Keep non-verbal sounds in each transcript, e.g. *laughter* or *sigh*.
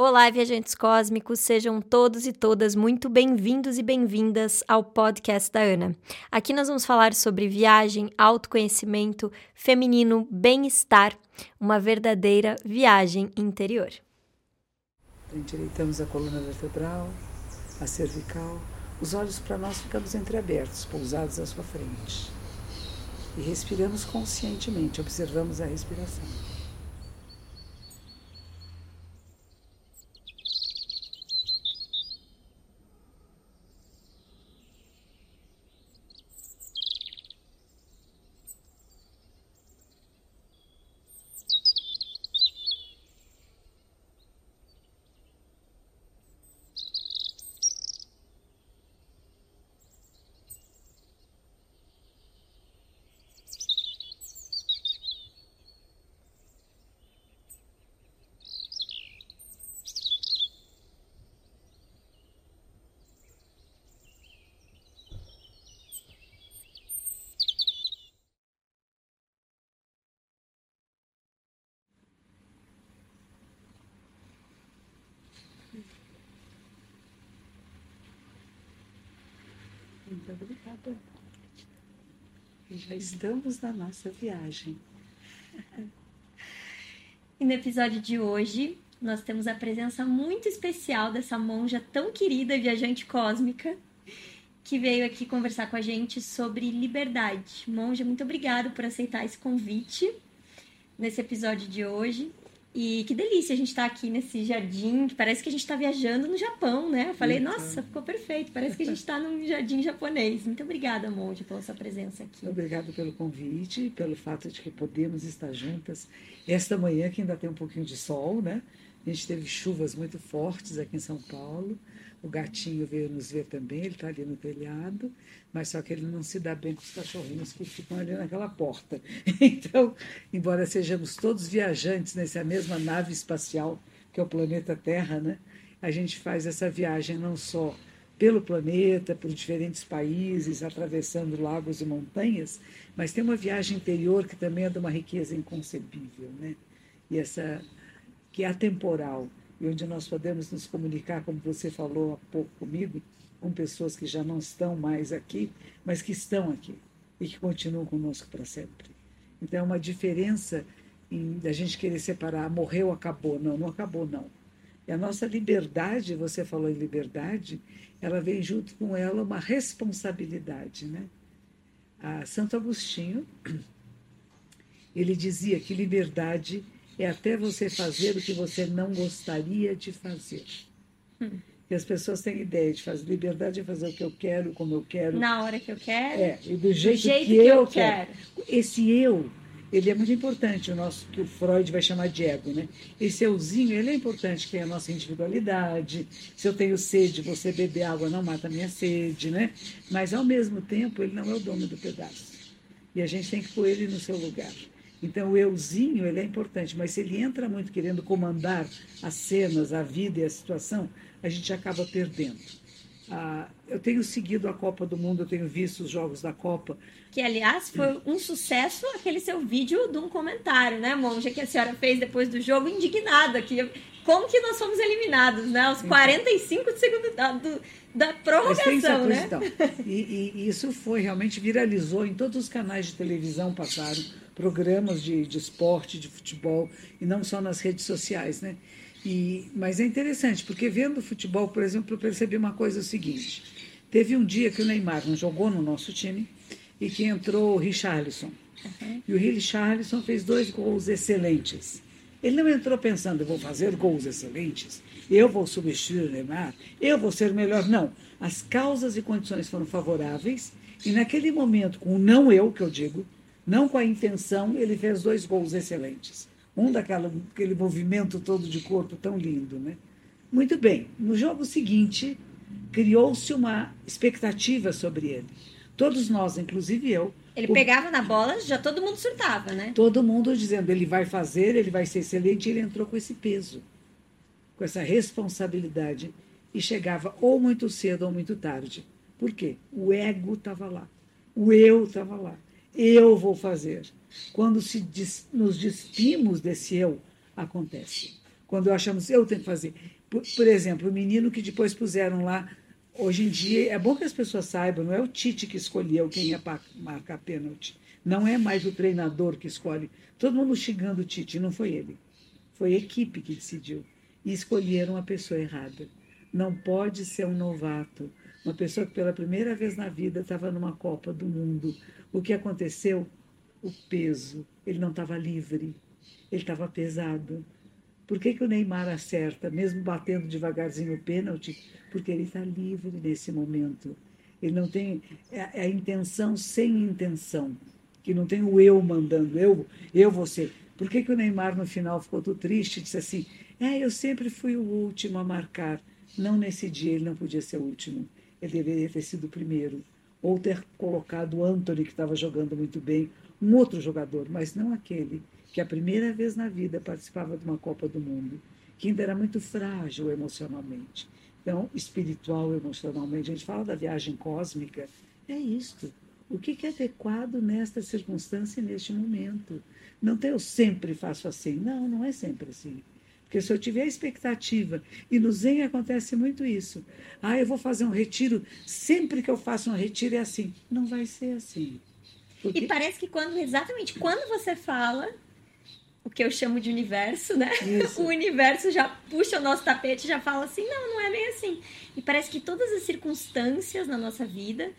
Olá, viajantes cósmicos, sejam todos e todas muito bem-vindos e bem-vindas ao podcast da Ana. Aqui nós vamos falar sobre viagem, autoconhecimento, feminino, bem-estar, uma verdadeira viagem interior. Endireitamos a coluna vertebral, a cervical, os olhos para nós ficamos entreabertos, pousados à sua frente. E respiramos conscientemente, observamos a respiração. Muito obrigada. E já estamos na nossa viagem. E no episódio de hoje, nós temos a presença muito especial dessa monja tão querida, viajante cósmica, que veio aqui conversar com a gente sobre liberdade. Monja, muito obrigada por aceitar esse convite nesse episódio de hoje. E que delícia a gente estar tá aqui nesse jardim, que parece que a gente está viajando no Japão, né? Eu falei, Eita. nossa, ficou perfeito, parece que a gente está num jardim japonês. Muito obrigada, Monte, pela sua presença aqui. Obrigada pelo convite, pelo fato de que podemos estar juntas esta manhã, que ainda tem um pouquinho de sol, né? A gente teve chuvas muito fortes aqui em São Paulo. O gatinho veio nos ver também, ele está ali no telhado, mas só que ele não se dá bem com os cachorrinhos que ficam ali naquela porta. *laughs* Então, embora sejamos todos viajantes nessa mesma nave espacial que é o planeta Terra, né? A gente faz essa viagem não só pelo planeta, por diferentes países, atravessando lagos e montanhas, mas tem uma viagem interior que também é de uma riqueza inconcebível, né? E essa que é atemporal e onde nós podemos nos comunicar, como você falou há pouco comigo, com pessoas que já não estão mais aqui, mas que estão aqui e que continuam conosco para sempre. Então é uma diferença da gente querer separar, morreu, acabou. Não, não acabou, não. E a nossa liberdade, você falou em liberdade, ela vem junto com ela uma responsabilidade, né? A Santo Agostinho, ele dizia que liberdade é até você fazer o que você não gostaria de fazer. Hum. E as pessoas têm ideia de fazer liberdade é fazer o que eu quero, como eu quero. Na hora que eu quero. É, e do jeito, do jeito que, que, eu, quero. quero. Esse eu, ele é muito importante, o nosso que o Freud vai chamar de ego, né? Esse euzinho, ele é importante, que é a nossa individualidade. Se eu tenho sede, você beber água não mata a minha sede, né? Mas ao mesmo tempo, ele não é o dono do pedaço. E a gente tem que pôr ele no seu lugar. Então, o euzinho ele é importante, mas se ele entra muito querendo comandar as cenas, a vida e a situação, a gente acaba perdendo. Ah, eu tenho seguido a Copa do Mundo, eu tenho visto os jogos da Copa. Que, aliás, foi um sucesso aquele seu vídeo de um comentário, né, Monja, que a senhora fez depois do jogo, indignada, que como que nós fomos eliminados, né? Aos 45 então. de segundo da, do, da prorrogação, né? E, e, isso foi, realmente viralizou em todos os canais de televisão, passaram programas de, de esporte, de futebol, e não só nas redes sociais, né? E, mas é interessante, porque vendo futebol, por exemplo, eu percebi uma coisa o seguinte. Teve um dia que o Neymar não jogou no nosso time e que entrou o Richarlison. Uhum. E o Richarlison fez dois gols excelentes. Ele não entrou pensando, eu vou fazer gols excelentes, eu vou substituir o Neymar, eu vou ser melhor. Não. As causas e condições foram favoráveis e naquele momento, com o não eu, que eu digo, não com a intenção, ele fez dois gols excelentes. Um daquela, aquele movimento todo de corpo tão lindo, né? Muito bem. No jogo seguinte, criou-se uma expectativa sobre ele. Todos nós, inclusive eu. Ele o... pegava na bola, já todo mundo surtava, né? Todo mundo dizendo, ele vai fazer, ele vai ser excelente, ele entrou com esse peso, com essa responsabilidade, e chegava ou muito cedo ou muito tarde. Por quê? O ego estava lá, o eu estava lá eu vou fazer. Quando des, nos despimos desse eu, acontece. Quando achamos, eu tenho que fazer. Por, por exemplo, o menino que depois puseram lá, hoje em dia, é bom que as pessoas saibam, não é o Tite que escolheu quem ia marcar pênalti. Não é mais o treinador que escolhe. Todo mundo xingando o Tite, não foi ele. Foi a equipe que decidiu. E escolheram a pessoa errada. Não pode ser um novato. Uma pessoa que pela primeira vez na vida estava numa Copa do Mundo. O que aconteceu? O peso. Ele não estava livre. Ele estava pesado. Por que, que o Neymar acerta, mesmo batendo devagarzinho o pênalti? Porque ele está livre nesse momento. Ele não tem é, é a intenção sem intenção, que não tem o eu mandando, eu, eu você. Por que, que o Neymar no final ficou todo triste disse assim: é, eu sempre fui o último a marcar. Não nesse dia, ele não podia ser o último. Ele deveria ter sido o primeiro. Ou ter colocado o Anthony, que estava jogando muito bem, um outro jogador, mas não aquele que a primeira vez na vida participava de uma Copa do Mundo, que ainda era muito frágil emocionalmente. Então, espiritual, emocionalmente. A gente fala da viagem cósmica, é isto. O que é adequado nesta circunstância e neste momento? Não tem eu sempre faço assim. Não, não é sempre assim. Porque se eu tiver expectativa, e no Zen acontece muito isso. Ah, eu vou fazer um retiro, sempre que eu faço um retiro é assim. Não vai ser assim. Porque... E parece que quando, exatamente quando você fala, o que eu chamo de universo, né? Isso. *laughs* O universo já puxa o nosso tapete e já fala assim: não, não é bem assim. E parece que todas as circunstâncias na nossa vida,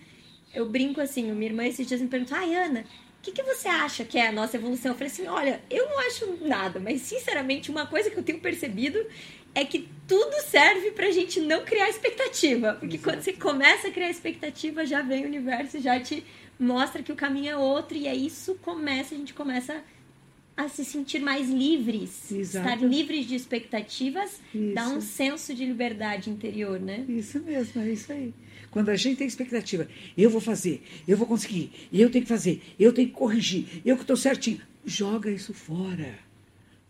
eu brinco assim, minha irmã esses dias me perguntou: ai, Ana, o que, que você acha que é a nossa evolução? Eu falei assim: olha, eu não acho nada, mas sinceramente, uma coisa que eu tenho percebido é que tudo serve pra gente não criar expectativa. Porque Exato. quando você começa a criar expectativa, já vem o universo, já te mostra que o caminho é outro, e aí isso começa, a gente começa a a se sentir mais livres. Exato. Estar livres de expectativas isso. dá um senso de liberdade interior, né? Isso mesmo, é isso aí. Quando a gente tem expectativa, eu vou fazer, eu vou conseguir, eu tenho que fazer, eu tenho que corrigir, eu que estou certinho, joga isso fora.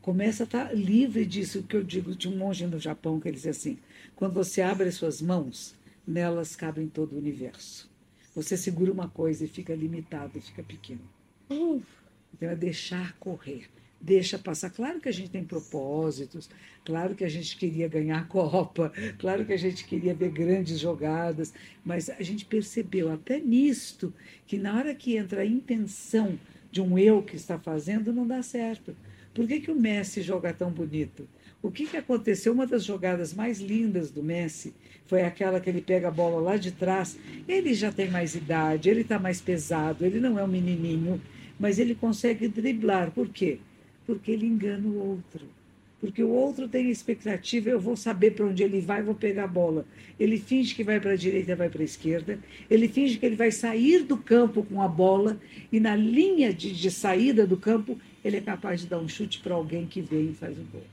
Começa a estar livre disso, que eu digo de um monge no Japão que ele diz assim: quando você abre as suas mãos, nelas cabem todo o universo. Você segura uma coisa e fica limitado, fica pequeno. Uf. Então é deixar correr, deixa passar. Claro que a gente tem propósitos, claro que a gente queria ganhar a Copa, claro que a gente queria ver grandes jogadas, mas a gente percebeu até nisto que na hora que entra a intenção de um eu que está fazendo, não dá certo. Por que, que o Messi joga tão bonito? O que, que aconteceu? Uma das jogadas mais lindas do Messi foi aquela que ele pega a bola lá de trás. Ele já tem mais idade, ele está mais pesado, ele não é um menininho mas ele consegue driblar. Por quê? Porque ele engana o outro. Porque o outro tem expectativa, eu vou saber para onde ele vai, vou pegar a bola. Ele finge que vai para a direita, vai para a esquerda. Ele finge que ele vai sair do campo com a bola e na linha de, de saída do campo ele é capaz de dar um chute para alguém que vem e faz o gol.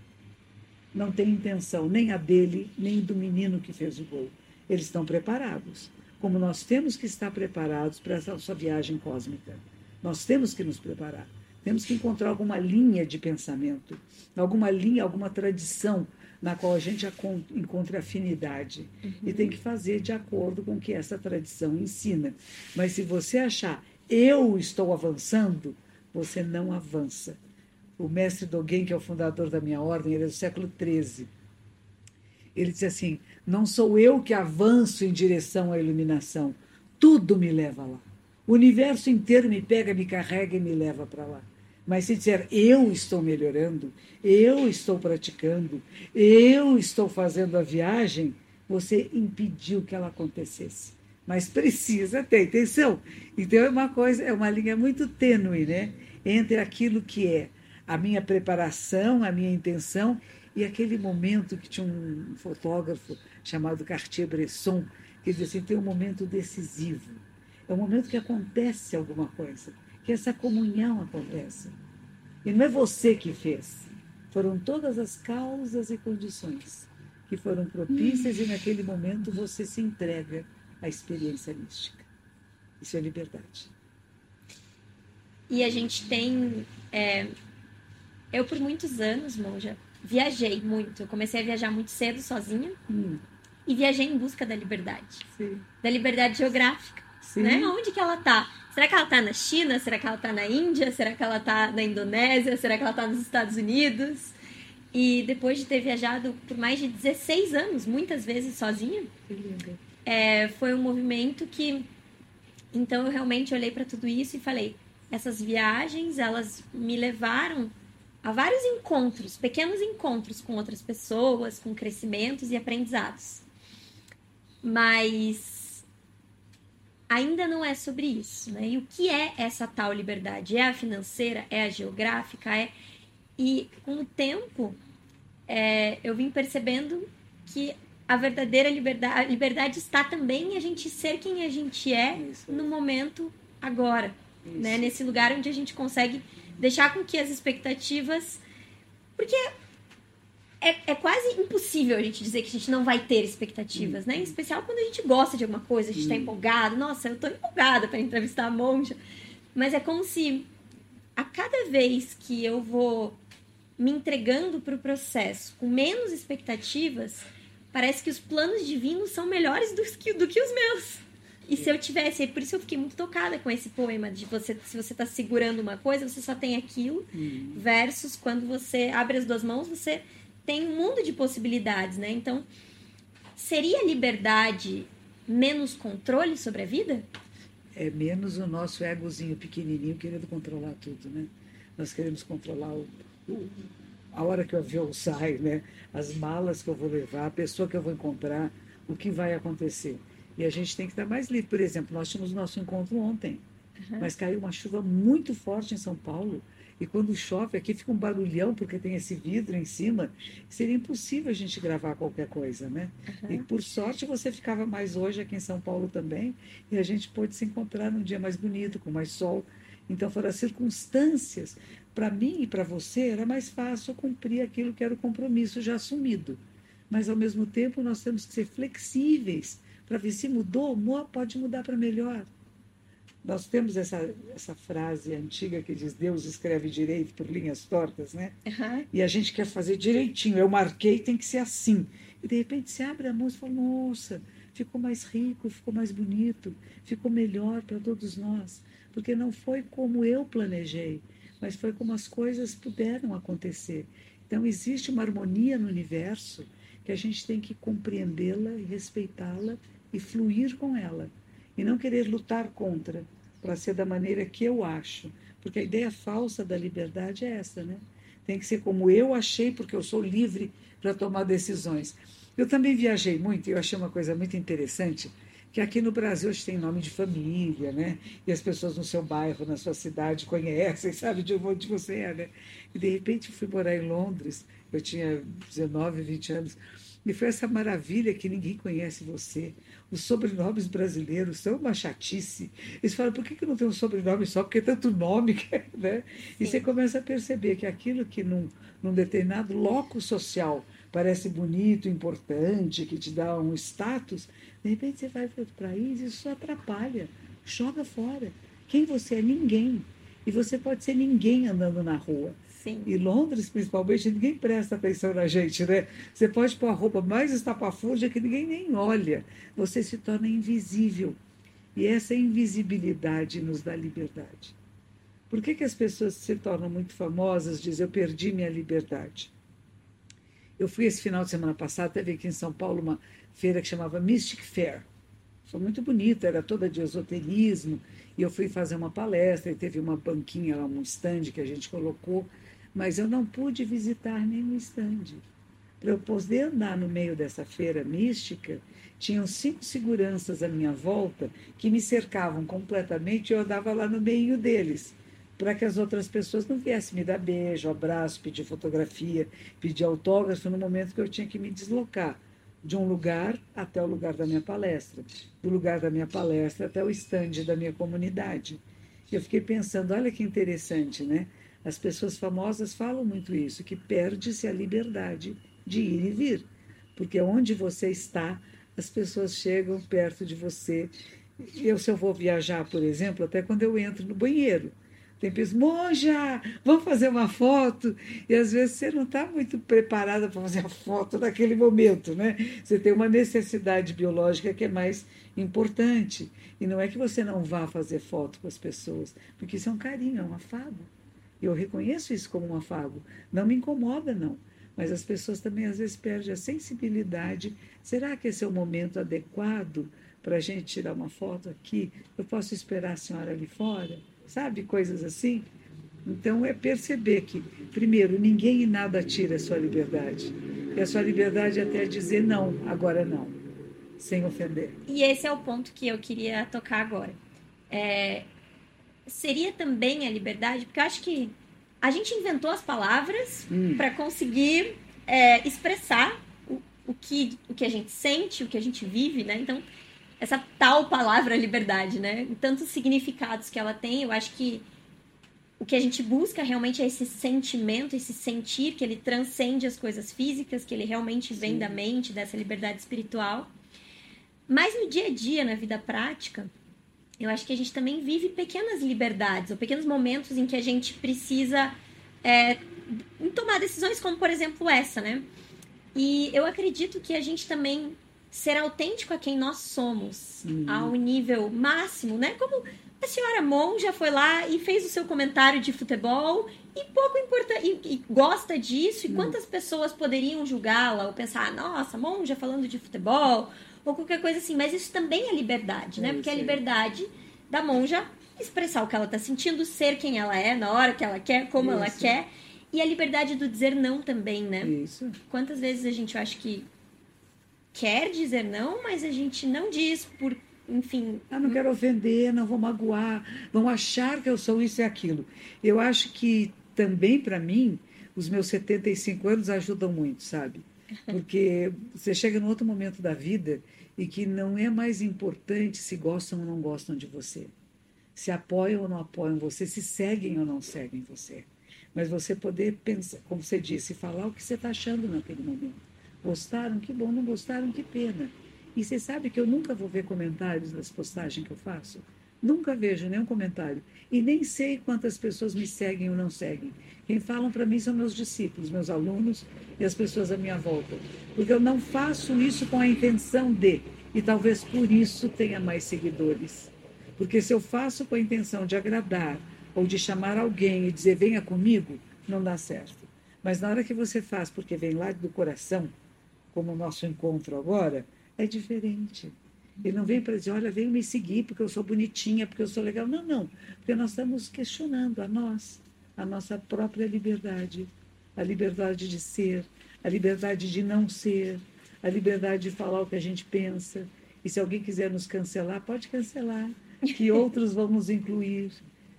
Não tem intenção nem a dele, nem do menino que fez o gol. Eles estão preparados, como nós temos que estar preparados para essa nossa viagem cósmica. Nós temos que nos preparar. Temos que encontrar alguma linha de pensamento, alguma linha, alguma tradição na qual a gente encontre afinidade. Uhum. E tem que fazer de acordo com o que essa tradição ensina. Mas se você achar, eu estou avançando, você não avança. O mestre Dogen, que é o fundador da minha ordem, ele é do século XIII. Ele disse assim: Não sou eu que avanço em direção à iluminação, tudo me leva lá. O universo inteiro me pega, me carrega e me leva para lá. Mas se disser eu estou melhorando, eu estou praticando, eu estou fazendo a viagem, você impediu que ela acontecesse. Mas precisa ter intenção. Então é uma coisa, é uma linha muito tênue, né? Entre aquilo que é a minha preparação, a minha intenção e aquele momento que tinha um fotógrafo chamado Cartier-Bresson, que dizia assim, tem um momento decisivo é o momento que acontece alguma coisa, que essa comunhão acontece. E não é você que fez, foram todas as causas e condições que foram propícias e naquele momento você se entrega à experiência mística. Isso é liberdade. E a gente tem. É... Eu, por muitos anos, Monja, viajei muito. Eu comecei a viajar muito cedo sozinha. Hum. E viajei em busca da liberdade. Sim. Da liberdade geográfica. Sim. Né? Onde que ela tá? Será que ela tá na China? Será que ela tá na Índia? Será que ela tá na Indonésia? Será que ela tá nos Estados Unidos? E depois de ter viajado por mais de 16 anos, muitas vezes sozinha, é, foi um movimento que. Então eu realmente olhei para tudo isso e falei: essas viagens, elas me levaram a vários encontros, pequenos encontros com outras pessoas, com crescimentos e aprendizados. Mas ainda não é sobre isso, né? E o que é essa tal liberdade? É a financeira? É a geográfica? É e com o tempo é, eu vim percebendo que a verdadeira liberdade, a liberdade está também em a gente ser quem a gente é Isso. no momento agora, né? Nesse lugar onde a gente consegue deixar com que as expectativas, porque é, é, quase impossível a gente dizer que a gente não vai ter expectativas, né? Em especial quando a gente gosta de alguma coisa, a gente está empolgado. Nossa, eu estou empolgada para entrevistar a monja. Mas é como se a cada vez que eu vou me entregando para o processo com menos expectativas, parece que os planos divinos são melhores do que, do que os meus. E se eu tivesse, por isso eu fiquei muito tocada com esse poema de você, se você está segurando uma coisa, você só tem aquilo, uhum. versus quando você abre as duas mãos, você tem um mundo de possibilidades, né? Então, seria liberdade menos controle sobre a vida? É menos o nosso egozinho pequenininho querendo controlar tudo, né? Nós queremos controlar o, a hora que o avião sai, né? as malas que eu vou levar, a pessoa que eu vou encontrar, o que vai acontecer. E a gente tem que estar mais livre. Por exemplo, nós tínhamos nosso encontro ontem, uhum. mas caiu uma chuva muito forte em São Paulo. E quando chove, aqui fica um barulhão, porque tem esse vidro em cima. Seria impossível a gente gravar qualquer coisa, né? Uhum. E por sorte você ficava mais hoje aqui em São Paulo também. E a gente pôde se encontrar num dia mais bonito, com mais sol. Então foram as circunstâncias para mim e para você era mais fácil cumprir aquilo que era o compromisso já assumido. Mas, ao mesmo tempo, nós temos que ser flexíveis para ver se mudou, pode mudar para melhor. Nós temos essa, essa frase antiga que diz Deus escreve direito por linhas tortas, né? Uhum. E a gente quer fazer direitinho. Eu marquei, tem que ser assim. E de repente você abre a mão e fala, nossa, ficou mais rico, ficou mais bonito, ficou melhor para todos nós. Porque não foi como eu planejei, mas foi como as coisas puderam acontecer. Então, existe uma harmonia no universo que a gente tem que compreendê-la e respeitá-la e fluir com ela. E não querer lutar contra, para ser da maneira que eu acho. Porque a ideia falsa da liberdade é essa, né? Tem que ser como eu achei, porque eu sou livre para tomar decisões. Eu também viajei muito e eu achei uma coisa muito interessante que aqui no Brasil a gente tem nome de família, né? E as pessoas no seu bairro, na sua cidade conhecem, *laughs* sabe de onde você é, né? E de repente eu fui morar em Londres, eu tinha 19, 20 anos, e foi essa maravilha que ninguém conhece você. Os sobrenomes brasileiros são uma chatice. Eles falam, por que, que não tem um sobrenome só? Porque é tanto nome, né? E você começa a perceber que aquilo que num, num determinado loco social parece bonito, importante, que te dá um status, de repente você vai para outro país e isso atrapalha. Joga fora. Quem você é? Ninguém. E você pode ser ninguém andando na rua. Sim. E Londres, principalmente, ninguém presta atenção na gente, né? Você pode pôr a roupa mais estapafúrdia que ninguém nem olha. Você se torna invisível. E essa invisibilidade nos dá liberdade. Por que, que as pessoas se tornam muito famosas, dizem, eu perdi minha liberdade? Eu fui esse final de semana passado, teve aqui em São Paulo uma feira que chamava Mystic Fair. Foi muito bonita, era toda de esoterismo. E eu fui fazer uma palestra e teve uma banquinha lá, um stand que a gente colocou, mas eu não pude visitar nenhum stand. Para eu poder andar no meio dessa feira mística, tinham cinco seguranças à minha volta que me cercavam completamente e eu andava lá no meio deles para que as outras pessoas não viessem me dar beijo, abraço, pedir fotografia, pedir autógrafo no momento que eu tinha que me deslocar de um lugar até o lugar da minha palestra, do lugar da minha palestra até o estande da minha comunidade. Eu fiquei pensando, olha que interessante, né? As pessoas famosas falam muito isso, que perde-se a liberdade de ir e vir, porque onde você está, as pessoas chegam perto de você. Eu, se eu vou viajar, por exemplo, até quando eu entro no banheiro, tem pessoas, monja, vamos fazer uma foto. E às vezes você não está muito preparada para fazer a foto naquele momento, né? Você tem uma necessidade biológica que é mais importante. E não é que você não vá fazer foto com as pessoas, porque isso é um carinho, é um afago. Eu reconheço isso como um afago. Não me incomoda, não. mas as pessoas também às vezes perdem a sensibilidade. Será que esse é o momento adequado para a gente tirar uma foto aqui? Eu posso esperar a senhora ali fora? Sabe, coisas assim? Então é perceber que, primeiro, ninguém e nada tira a sua liberdade. E a sua liberdade é até dizer não, agora não, sem ofender. E esse é o ponto que eu queria tocar agora. É, seria também a liberdade, porque eu acho que a gente inventou as palavras hum. para conseguir é, expressar o, o, que, o que a gente sente, o que a gente vive, né? Então, essa tal palavra liberdade, né? Tantos significados que ela tem, eu acho que o que a gente busca realmente é esse sentimento, esse sentir que ele transcende as coisas físicas, que ele realmente vem Sim. da mente, dessa liberdade espiritual. Mas no dia a dia, na vida prática, eu acho que a gente também vive pequenas liberdades, ou pequenos momentos em que a gente precisa é, tomar decisões, como por exemplo essa, né? E eu acredito que a gente também ser autêntico a quem nós somos, uhum. ao nível máximo, né? Como a senhora Mon já foi lá e fez o seu comentário de futebol e pouco importa e, e gosta disso. E uhum. quantas pessoas poderiam julgá-la ou pensar, nossa, Mon já falando de futebol, ou qualquer coisa assim. Mas isso também é liberdade, né? É Porque é a liberdade da monja expressar o que ela está sentindo, ser quem ela é, na hora que ela quer, como isso. ela quer. E a liberdade do dizer não também, né? Isso. Quantas vezes a gente acha que quer dizer não, mas a gente não diz por, enfim. Eu não quero ofender, não vou magoar, vão achar que eu sou isso e aquilo. Eu acho que também, para mim, os meus 75 anos ajudam muito, sabe? Porque você chega num outro momento da vida e que não é mais importante se gostam ou não gostam de você, se apoiam ou não apoiam você, se seguem ou não seguem você. Mas você poder pensar, como você disse, falar o que você está achando naquele momento. Gostaram? Que bom, não gostaram? Que pena. E você sabe que eu nunca vou ver comentários das postagens que eu faço? Nunca vejo nenhum comentário. E nem sei quantas pessoas me seguem ou não seguem. Quem falam para mim são meus discípulos, meus alunos e as pessoas à minha volta. Porque eu não faço isso com a intenção de, e talvez por isso tenha mais seguidores. Porque se eu faço com a intenção de agradar ou de chamar alguém e dizer venha comigo, não dá certo. Mas na hora que você faz porque vem lá do coração, como o nosso encontro agora, é diferente. Ele não vem para dizer, olha, vem me seguir porque eu sou bonitinha, porque eu sou legal. Não, não. Porque nós estamos questionando a nós, a nossa própria liberdade, a liberdade de ser, a liberdade de não ser, a liberdade de falar o que a gente pensa. E se alguém quiser nos cancelar, pode cancelar, que *laughs* outros vão nos incluir.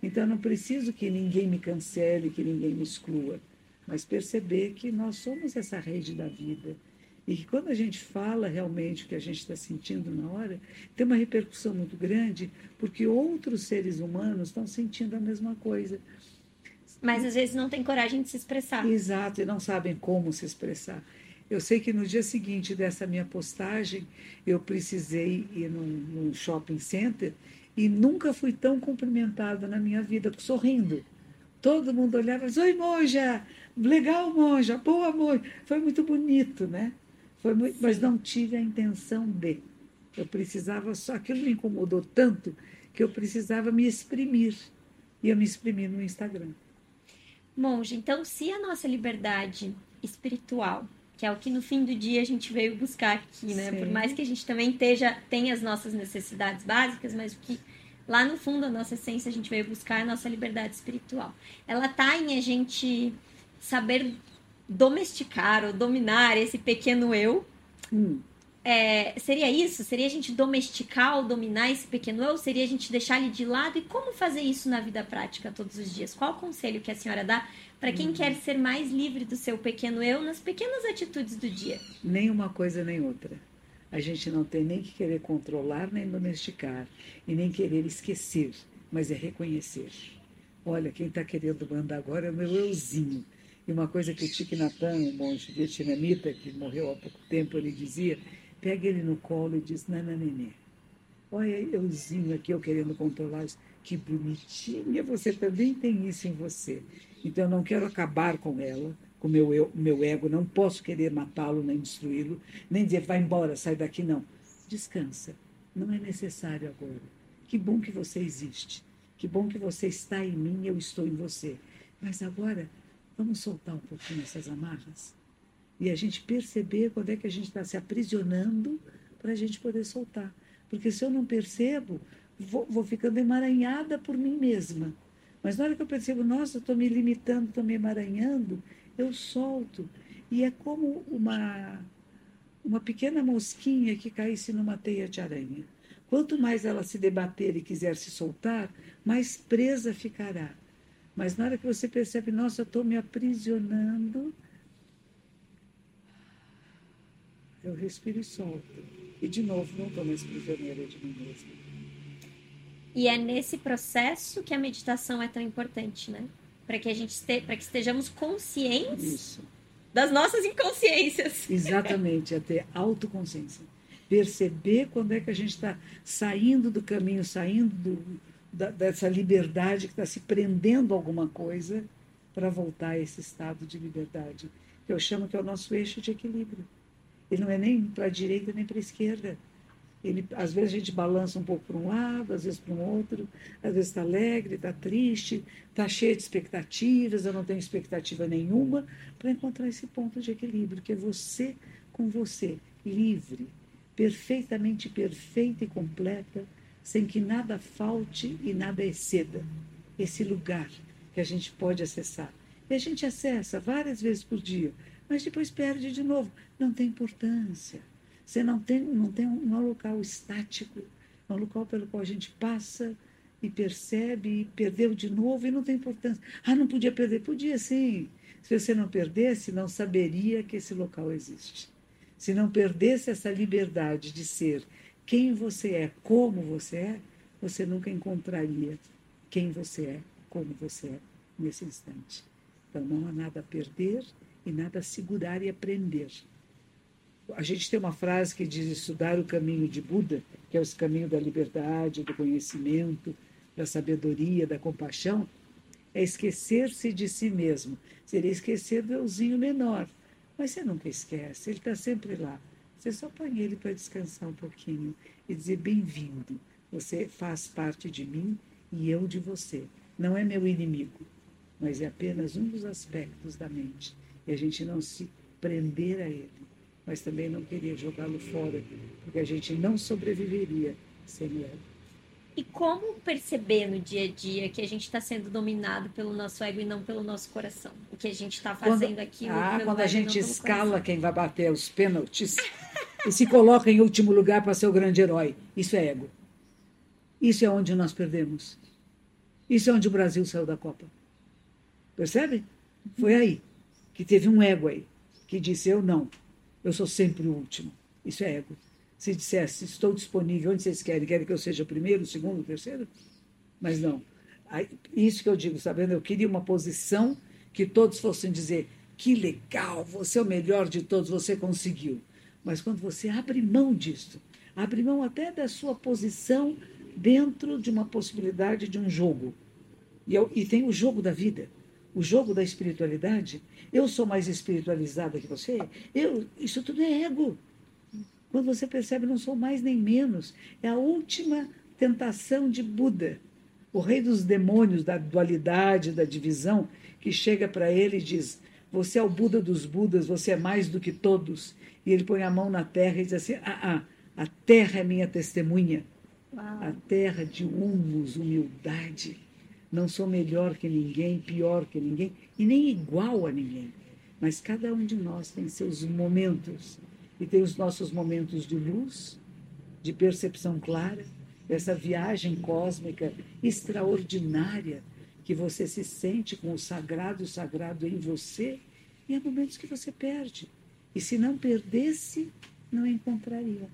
Então, eu não preciso que ninguém me cancele, que ninguém me exclua, mas perceber que nós somos essa rede da vida e que quando a gente fala realmente o que a gente está sentindo na hora, tem uma repercussão muito grande, porque outros seres humanos estão sentindo a mesma coisa. Mas às vezes não tem coragem de se expressar. Exato, e não sabem como se expressar. Eu sei que no dia seguinte dessa minha postagem, eu precisei ir num, num shopping center e nunca fui tão cumprimentada na minha vida, sorrindo. Todo mundo olhava e oi, monja, legal, monja, boa, monja. Foi muito bonito, né? Foi muito, mas não tive a intenção de. Eu precisava só, aquilo me incomodou tanto que eu precisava me exprimir. E eu me exprimi no Instagram. Monge, então se a nossa liberdade espiritual, que é o que no fim do dia a gente veio buscar aqui, né? Sim. Por mais que a gente também esteja, tenha as nossas necessidades básicas, mas o que lá no fundo a nossa essência a gente veio buscar é a nossa liberdade espiritual. Ela tá em a gente saber domesticar ou dominar esse pequeno eu. Hum. É, seria isso? Seria a gente domesticar ou dominar esse pequeno eu? Seria a gente deixar ele de lado? E como fazer isso na vida prática todos os dias? Qual o conselho que a senhora dá para quem hum. quer ser mais livre do seu pequeno eu nas pequenas atitudes do dia? Nem uma coisa nem outra. A gente não tem nem que querer controlar, nem domesticar, e nem querer esquecer, mas é reconhecer. Olha, quem está querendo mandar agora é o meu euzinho e uma coisa que Thich Nhat Hanh, um monge vietnamita que morreu há pouco tempo, ele dizia, pega ele no colo e diz, nananenê, olha euzinho aqui, eu querendo controlar isso. Que bonitinha, você também tem isso em você. Então eu não quero acabar com ela, com meu, eu, meu ego, não posso querer matá-lo, nem destruí-lo, nem dizer, vai embora, sai daqui, não. Descansa, não é necessário agora. Que bom que você existe, que bom que você está em mim, eu estou em você. Mas agora Vamos soltar um pouquinho essas amarras? E a gente perceber quando é que a gente está se aprisionando para a gente poder soltar. Porque se eu não percebo, vou, vou ficando emaranhada por mim mesma. Mas na hora que eu percebo, nossa, estou me limitando, estou me emaranhando, eu solto. E é como uma, uma pequena mosquinha que caísse numa teia de aranha. Quanto mais ela se debater e quiser se soltar, mais presa ficará. Mas na hora que você percebe, nossa, eu estou me aprisionando, eu respiro e solto. E de novo, não estou mais prisioneira de mim mesma. E é nesse processo que a meditação é tão importante, né? Para que a gente este, para que estejamos conscientes Isso. das nossas inconsciências. *laughs* Exatamente, é ter autoconsciência. Perceber quando é que a gente está saindo do caminho, saindo do, da, dessa liberdade que está se prendendo a alguma coisa para voltar a esse estado de liberdade. Que eu chamo que é o nosso eixo de equilíbrio. Ele não é nem para a direita nem para a esquerda. Ele, às vezes a gente balança um pouco para um lado, às vezes para um outro, às vezes está alegre, está triste, está cheio de expectativas, eu não tenho expectativa nenhuma, para encontrar esse ponto de equilíbrio, que é você com você, livre, perfeitamente perfeita e completa, sem que nada falte e nada exceda. Esse lugar que a gente pode acessar. E a gente acessa várias vezes por dia, mas depois perde de novo. Não tem importância. Você não tem, não tem um, um local estático, é um local pelo qual a gente passa e percebe e perdeu de novo e não tem importância. Ah, não podia perder? Podia sim. Se você não perdesse, não saberia que esse local existe. Se não perdesse essa liberdade de ser quem você é, como você é, você nunca encontraria quem você é, como você é nesse instante. Então não há nada a perder e nada a segurar e aprender. A gente tem uma frase que diz estudar o caminho de Buda, que é o caminho da liberdade, do conhecimento, da sabedoria, da compaixão, é esquecer-se de si mesmo. Seria esquecer do euzinho menor. Mas você nunca esquece, ele está sempre lá. Você só põe ele para descansar um pouquinho e dizer: bem-vindo, você faz parte de mim e eu de você. Não é meu inimigo, mas é apenas um dos aspectos da mente. E a gente não se prender a ele mas também não queria jogá-lo fora, porque a gente não sobreviveria sem ele. E como perceber no dia a dia que a gente está sendo dominado pelo nosso ego e não pelo nosso coração? O que a gente está fazendo quando, aqui. Ah, quando a gente escala quem vai bater os pênaltis e se coloca em último lugar para ser o grande herói. Isso é ego. Isso é onde nós perdemos. Isso é onde o Brasil saiu da Copa. Percebe? Foi aí que teve um ego aí que disse: Eu não. Eu sou sempre o último. Isso é ego. Se dissesse, estou disponível, onde vocês querem? Querem que eu seja o primeiro, o segundo, o terceiro? Mas não. Isso que eu digo, sabendo, eu queria uma posição que todos fossem dizer: que legal, você é o melhor de todos, você conseguiu. Mas quando você abre mão disso, abre mão até da sua posição dentro de uma possibilidade de um jogo. E, eu, e tem o jogo da vida o jogo da espiritualidade, eu sou mais espiritualizada que você, eu, isso tudo é ego. Quando você percebe, não sou mais nem menos. É a última tentação de Buda, o rei dos demônios, da dualidade, da divisão, que chega para ele e diz: Você é o Buda dos Budas, você é mais do que todos. E ele põe a mão na terra e diz assim: Ah, ah a terra é minha testemunha. Uau. A terra de humus, humildade não sou melhor que ninguém, pior que ninguém e nem igual a ninguém. Mas cada um de nós tem seus momentos e tem os nossos momentos de luz, de percepção clara, dessa viagem cósmica extraordinária que você se sente com o sagrado, o sagrado em você, e há momentos que você perde. E se não perdesse, não encontraria.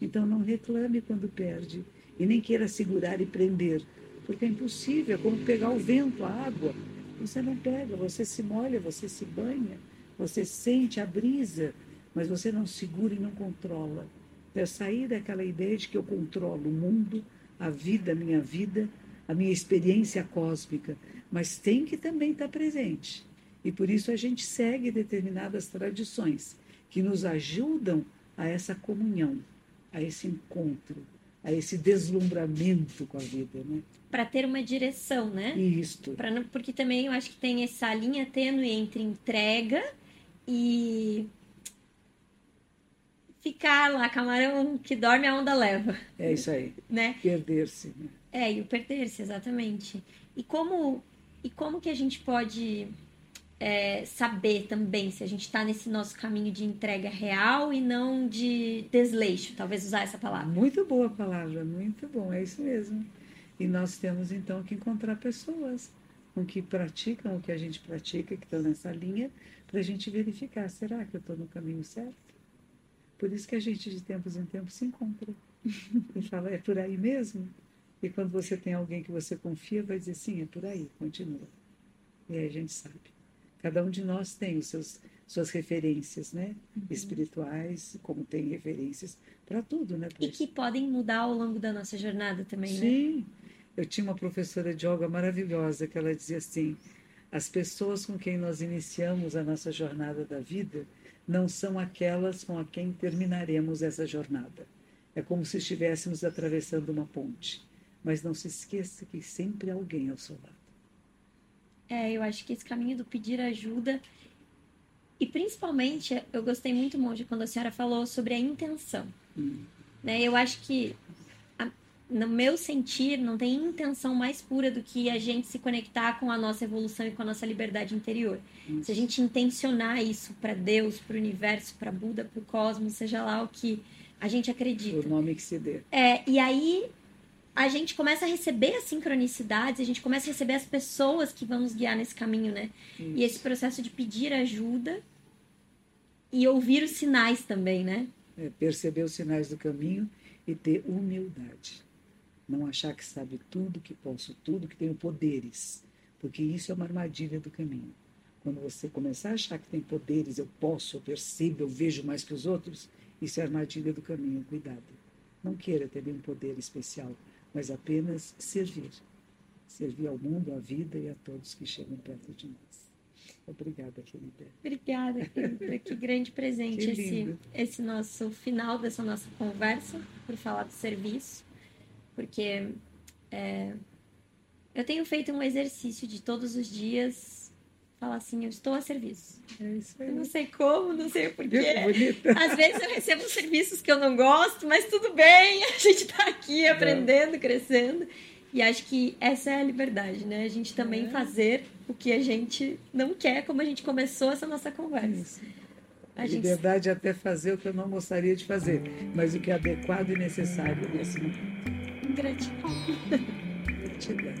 Então não reclame quando perde e nem queira segurar e prender, porque é impossível, é como pegar o vento, a água. Você não pega, você se molha, você se banha, você sente a brisa, mas você não segura e não controla. É sair daquela ideia de que eu controlo o mundo, a vida, a minha vida, a minha experiência cósmica, mas tem que também estar presente. E por isso a gente segue determinadas tradições que nos ajudam a essa comunhão, a esse encontro, a esse deslumbramento com a vida, né? Para ter uma direção, né? Isto. Pra não, porque também eu acho que tem essa linha tênue entre entrega e ficar lá, camarão que dorme a onda leva. É isso aí. *laughs* Né? Perder-se. Né? É, e o perder-se, exatamente. E como, e como que a gente pode é, saber também se a gente está nesse nosso caminho de entrega real e não de desleixo, talvez usar essa palavra. Muito boa palavra, muito bom, é isso mesmo. E nós temos então que encontrar pessoas com que praticam o que a gente pratica, que estão nessa linha, para a gente verificar, será que eu estou no caminho certo? Por isso que a gente de tempos em tempos se encontra *laughs* e fala, é por aí mesmo? E quando você tem alguém que você confia, vai dizer, sim, é por aí, continua. E aí a gente sabe. Cada um de nós tem os seus suas referências, né, uhum. espirituais, como tem referências para tudo, né? E que podem mudar ao longo da nossa jornada também, Sim. né? Sim. Eu tinha uma professora de yoga maravilhosa que ela dizia assim: as pessoas com quem nós iniciamos a nossa jornada da vida não são aquelas com a quem terminaremos essa jornada. É como se estivéssemos atravessando uma ponte. Mas não se esqueça que sempre há alguém ao seu lado. É, eu acho que esse caminho do pedir ajuda. E principalmente, eu gostei muito, Monge, quando a senhora falou sobre a intenção. Hum. Né? Eu acho que, no meu sentir, não tem intenção mais pura do que a gente se conectar com a nossa evolução e com a nossa liberdade interior. Hum. Se a gente intencionar isso para Deus, para o universo, para Buda, para o cosmos, seja lá o que a gente acredita. O nome que se dê. É, e aí a gente começa a receber as sincronicidades, a gente começa a receber as pessoas que vão nos guiar nesse caminho, né? Isso. E esse processo de pedir ajuda e ouvir os sinais também, né? É, perceber os sinais do caminho e ter humildade. Não achar que sabe tudo, que posso tudo, que tenho poderes. Porque isso é uma armadilha do caminho. Quando você começar a achar que tem poderes, eu posso, eu percebo, eu vejo mais que os outros, isso é armadilha do caminho. Cuidado. Não queira ter nenhum poder especial mas apenas servir. Servir ao mundo, à vida e a todos que chegam perto de nós. Obrigada, querida. Obrigada, querida. Que grande presente que esse, esse nosso final dessa nossa conversa, por falar do serviço, porque é, eu tenho feito um exercício de todos os dias falar assim, eu estou a serviço. É. Eu não sei como, não sei porquê. Às vezes eu recebo serviços que eu não gosto, mas tudo bem, a gente está aqui aprendendo, é. crescendo. E acho que essa é a liberdade, né? A gente também é. fazer o que a gente não quer, como a gente começou essa nossa conversa. A liberdade gente... é até fazer o que eu não gostaria de fazer, mas o que é adequado e necessário nesse momento. Grać. *laughs* Grać.